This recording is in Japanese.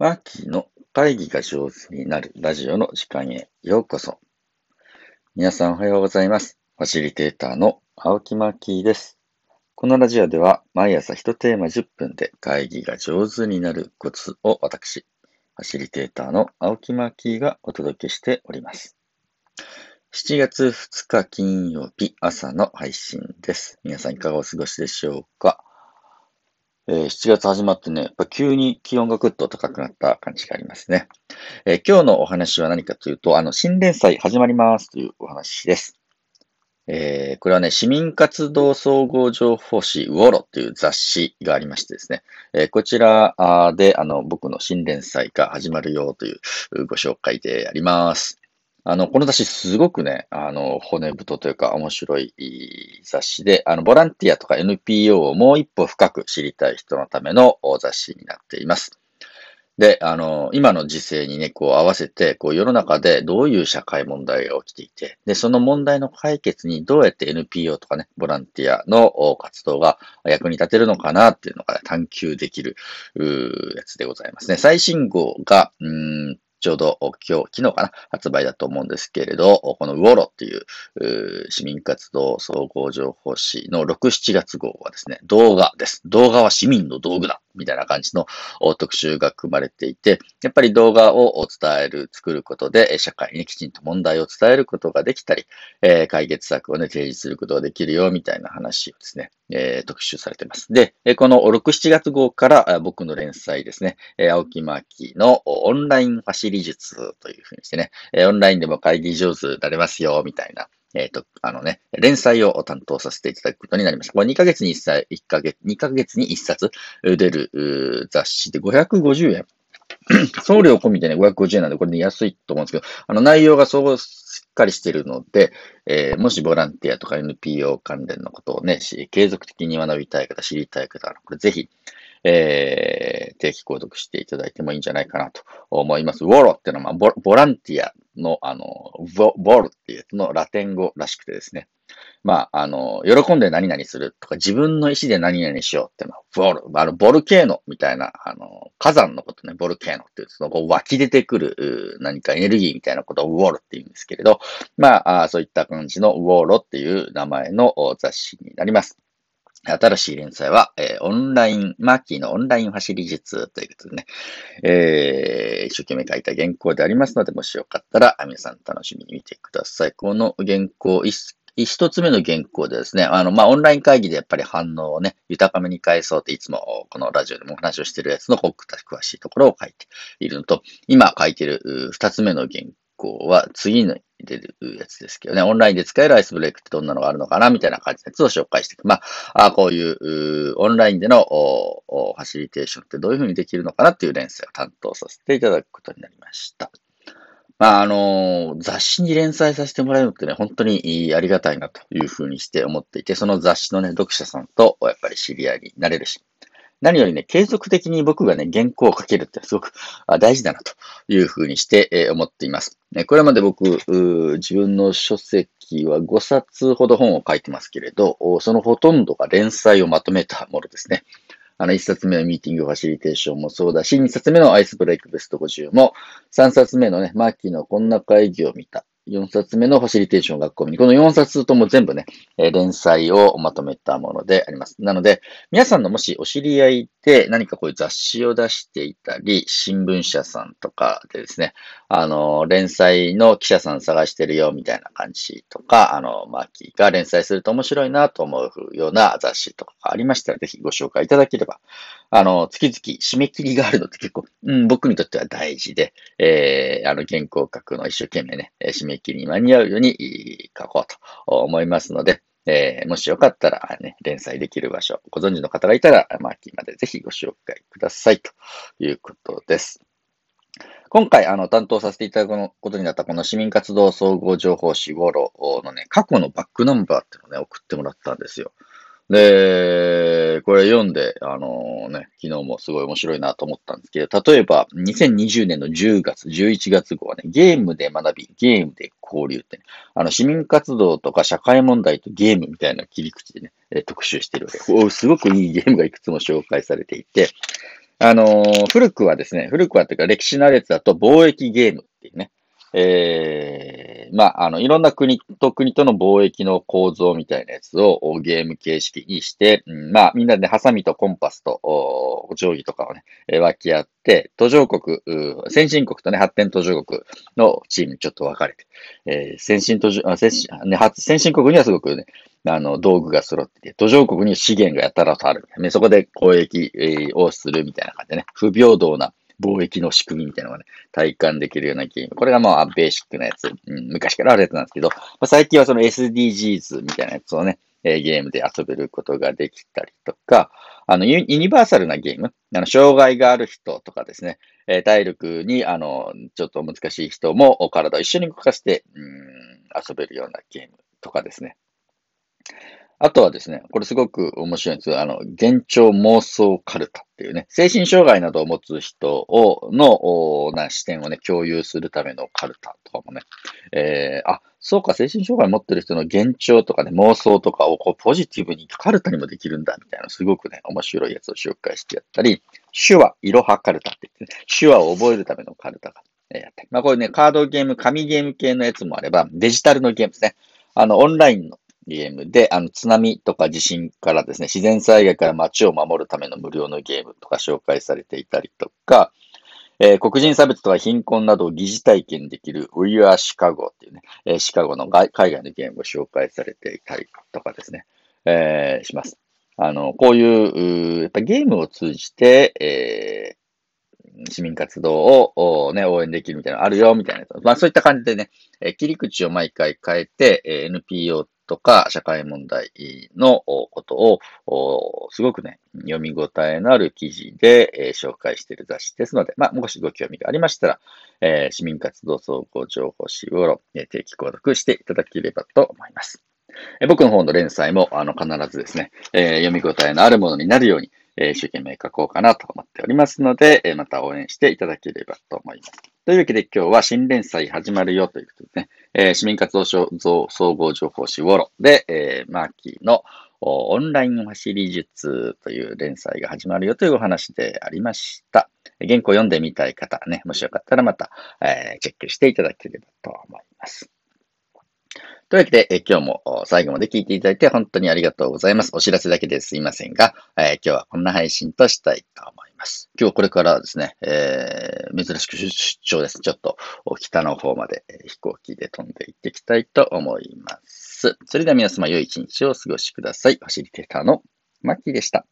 マーキーの会議が上手になるラジオの時間へようこそ。皆さんおはようございます。ファシリテーターの青木マーキーです。このラジオでは毎朝1テーマ10分で会議が上手になるコツを私、ファシリテーターの青木マーキーがお届けしております。7月2日金曜日朝の配信です。皆さんいかがお過ごしでしょうか？えー、7月始まってね、やっぱ急に気温がぐっと高くなった感じがありますね。えー、今日のお話は何かというと、あの、新連載始まりますというお話です。えー、これはね、市民活動総合情報誌ウォロという雑誌がありましてですね、えこちらであの僕の新連載が始まるよというご紹介であります。あの、この雑誌すごくね、あの、骨太というか面白い雑誌で、あの、ボランティアとか NPO をもう一歩深く知りたい人のための雑誌になっています。で、あの、今の時勢にね、こう合わせて、こう世の中でどういう社会問題が起きていて、で、その問題の解決にどうやって NPO とかね、ボランティアの活動が役に立てるのかなっていうのが、ね、探求できる、やつでございますね。最新号が、うんちょうど今日、昨日かな、発売だと思うんですけれど、このウォロっていう市民活動総合情報誌の6、7月号はですね、動画です。動画は市民の道具だみたいな感じの特集が組まれていて、やっぱり動画を伝える、作ることで、社会にきちんと問題を伝えることができたり、え解決策をね、提示することができるよ、みたいな話をですね、え特集されています。で、この6、7月号から僕の連載ですね、青木マーキーのオンラインファシリ術というふうにしてね、オンラインでも会議上手になれますよ、みたいなえっ、ー、と、あのね、連載を担当させていただくことになりました。これ2ヶ月に1歳、1ヶ月、2ヶ月に1冊出る雑誌で550円。送料込みでね、550円なんで、これね、安いと思うんですけど、あの、内容がそうしっかりしてるので、えー、もしボランティアとか NPO 関連のことをね、継続的に学びたい方、知りたい方、これぜひ、えー、定期購読していただいてもいいんじゃないかなと思います。ウォロっていうのは、まあ、ボランティアの、あの、ボボルっていうやつのラテン語らしくてですね。まあ、あの、喜んで何々するとか、自分の意思で何々しようっていうのは、ボル、あの、ボルケーノみたいな、あの、火山のことね、ボルケーノっていう、その、こう湧き出てくる、何かエネルギーみたいなことをウォールって言うんですけれど、まあ、そういった感じのウォーロっていう名前の雑誌になります。新しい連載は、えー、オンライン、マーキーのオンラインファシリ術ということでね、えー、一生懸命書いた原稿でありますので、もしよかったら皆さん楽しみに見てください。この原稿、一つ目の原稿でですね、あの、まあ、オンライン会議でやっぱり反応をね、豊かめに返そうっていつもこのラジオでもお話をしてるやつの詳しいところを書いているのと、今書いている二つ目の原稿は次の出るやつですけどね、オンラインで使えるアイスブレイクってどんなのがあるのかなみたいな感じのやつを紹介していく。まあ、あこういうオンラインでのファシリテーションってどういうふうにできるのかなっていう連載を担当させていただくことになりました。まあ、あの、雑誌に連載させてもらえるのってね、本当にありがたいなというふうにして思っていて、その雑誌のね、読者さんとやっぱり知り合いになれるし、何よりね、継続的に僕がね、原稿を書けるってすごく大事だなというふうにして思っています。これまで僕、自分の書籍は5冊ほど本を書いてますけれど、そのほとんどが連載をまとめたものですね。あの、1冊目のミーティングファシリテーションもそうだし、2冊目のアイスブレイクベスト50も、3冊目のね、マーキーのこんな会議を見た。4冊目のファシリテーション学校に、この4冊とも全部ね、え連載をまとめたものであります。なので、皆さんのもしお知り合いで何かこういう雑誌を出していたり、新聞社さんとかでですね、あの、連載の記者さん探してるよみたいな感じとか、あの、マーキーが連載すると面白いなと思うような雑誌とかがありましたら、ぜひご紹介いただければ、あの、月々締め切りがあるのって結構、うん、僕にとっては大事で、えー、あの、原稿書くの一生懸命ね、締め切りに間に合うように書こうと思いますので、えー、もしよかったらね、連載できる場所、ご存知の方がいたら、マーキーまでぜひご紹介くださいということです。今回、あの、担当させていただくことになったこの市民活動総合情報誌ゴロのね、過去のバックナンバーっていうのをね、送ってもらったんですよ。で、これ読んで、あのね、昨日もすごい面白いなと思ったんですけど、例えば、2020年の10月、11月号はね、ゲームで学び、ゲームで交流って、ね、あの、市民活動とか社会問題とゲームみたいな切り口でね、え特集してるわけ。すごくいいゲームがいくつも紹介されていて、あの、古くはですね、古くはっていうか歴史のあるやつだと貿易ゲームっていうね、ええまあ、あの、いろんな国と国との貿易の構造みたいなやつをゲーム形式にして、うん、まあ、みんなでハサミとコンパスと定規とかをね、分け合って、途上国、先進国とね、発展途上国のチームにちょっと分かれて、えー、先進途上、先進、ね、先進国にはすごくね、あの、道具が揃ってて、途上国に資源がやたらとある。ね、そこで交易をするみたいな感じでね、不平等な貿易の仕組みみたいなのがね、体感できるようなゲーム。これがまあ、ベーシックなやつ。うん、昔からあるやつなんですけど、まあ、最近はその SDGs みたいなやつをね、え、ゲームで遊べることができたりとか、あの、ユニバーサルなゲーム、あの、障害がある人とかですね、え、体力に、あの、ちょっと難しい人もお体を一緒に動かして、うん、遊べるようなゲームとかですね。あとはですね、これすごく面白いんですよ。あの、幻聴妄想カルタっていうね、精神障害などを持つ人を、の、な視点をね、共有するためのカルタとかもね、えー、あ、そうか、精神障害持ってる人の幻聴とかね、妄想とかをこうポジティブにカルタにもできるんだ、みたいな、すごくね、面白いやつを紹介してやったり、手話、いろはカルタって言ってね、手話を覚えるためのカルタが、えやったり。まあこれね、カードゲーム、紙ゲーム系のやつもあれば、デジタルのゲームですね。あの、オンラインのゲームで、あの、津波とか地震からですね、自然災害から街を守るための無料のゲームとか紹介されていたりとか、えー、黒人差別とか貧困などを疑似体験できる We Are Chicago っていうね、えー、シカゴの海外のゲームを紹介されていたりとかですね、えー、します。あの、こういう、やっぱゲームを通じて、え市民活動を、ね、応援できるみたいなのあるよ、みたいな。まあそういった感じでね、え切り口を毎回変えて、え NPO とか社会問題のことを、すごくね、読み応えのある記事で、え紹介している雑誌ですので、まあ、もしご興味がありましたら、え市民活動総合情報誌を定期購読していただければと思います。え僕の方の連載も、あの、必ずですね、え読み応えのあるものになるように、え一生懸命書こうかなと思っておりますので、えまた応援していただければと思います。というわけで今日は新連載始まるよということですね、えー、市民活動所総合情報誌ウォロで、えー、マーキーのオンライン走り術という連載が始まるよというお話でありました。原稿読んでみたい方ね、もしよかったらまた、えー、チェックしていただければと思います。というわけで、え今日も最後まで聞いていただいて本当にありがとうございます。お知らせだけですいませんが、え、今日はこんな配信としたいと思います。今日これからですね、えー、珍しく出張です。ちょっと北の方まで飛行機で飛んで行ってきたいと思います。それでは皆様良い一日をお過ごしください。ファシリテーターのマッキーでした。